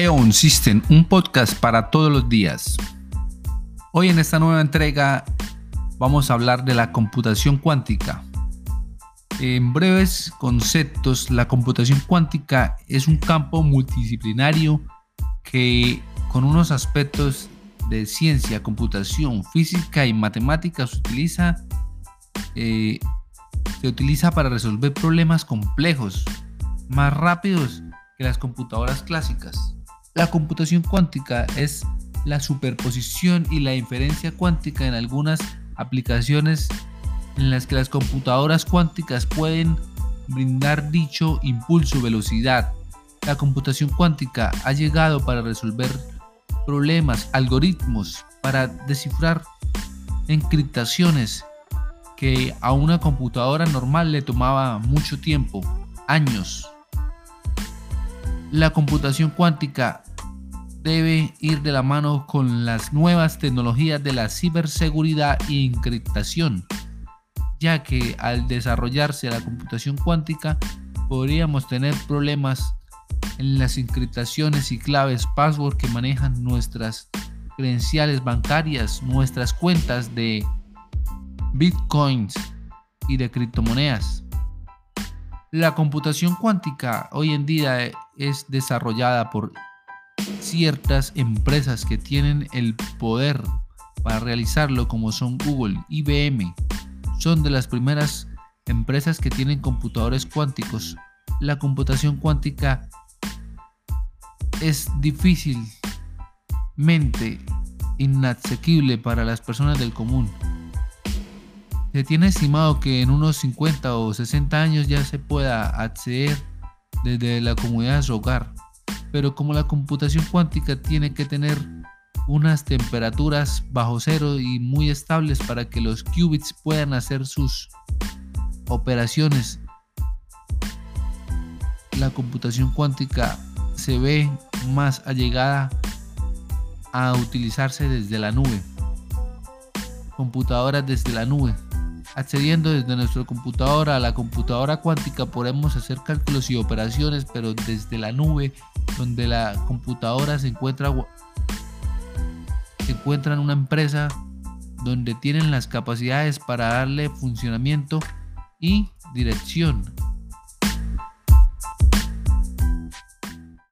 Eon System, un podcast para todos los días. Hoy en esta nueva entrega vamos a hablar de la computación cuántica. En breves conceptos, la computación cuántica es un campo multidisciplinario que con unos aspectos de ciencia, computación, física y matemáticas utiliza, eh, se utiliza para resolver problemas complejos, más rápidos que las computadoras clásicas. La computación cuántica es la superposición y la inferencia cuántica en algunas aplicaciones en las que las computadoras cuánticas pueden brindar dicho impulso velocidad. La computación cuántica ha llegado para resolver problemas, algoritmos, para descifrar encriptaciones que a una computadora normal le tomaba mucho tiempo, años. La computación cuántica debe ir de la mano con las nuevas tecnologías de la ciberseguridad y encriptación, ya que al desarrollarse la computación cuántica podríamos tener problemas en las encriptaciones y claves password que manejan nuestras credenciales bancarias, nuestras cuentas de bitcoins y de criptomonedas. La computación cuántica hoy en día es desarrollada por ciertas empresas que tienen el poder para realizarlo como son Google, IBM. Son de las primeras empresas que tienen computadores cuánticos. La computación cuántica es difícilmente inasequible para las personas del común. Se tiene estimado que en unos 50 o 60 años ya se pueda acceder desde la comunidad de su hogar. Pero como la computación cuántica tiene que tener unas temperaturas bajo cero y muy estables para que los qubits puedan hacer sus operaciones, la computación cuántica se ve más allegada a utilizarse desde la nube. Computadoras desde la nube. Accediendo desde nuestra computadora a la computadora cuántica podemos hacer cálculos y operaciones, pero desde la nube, donde la computadora se encuentra, se encuentra en una empresa donde tienen las capacidades para darle funcionamiento y dirección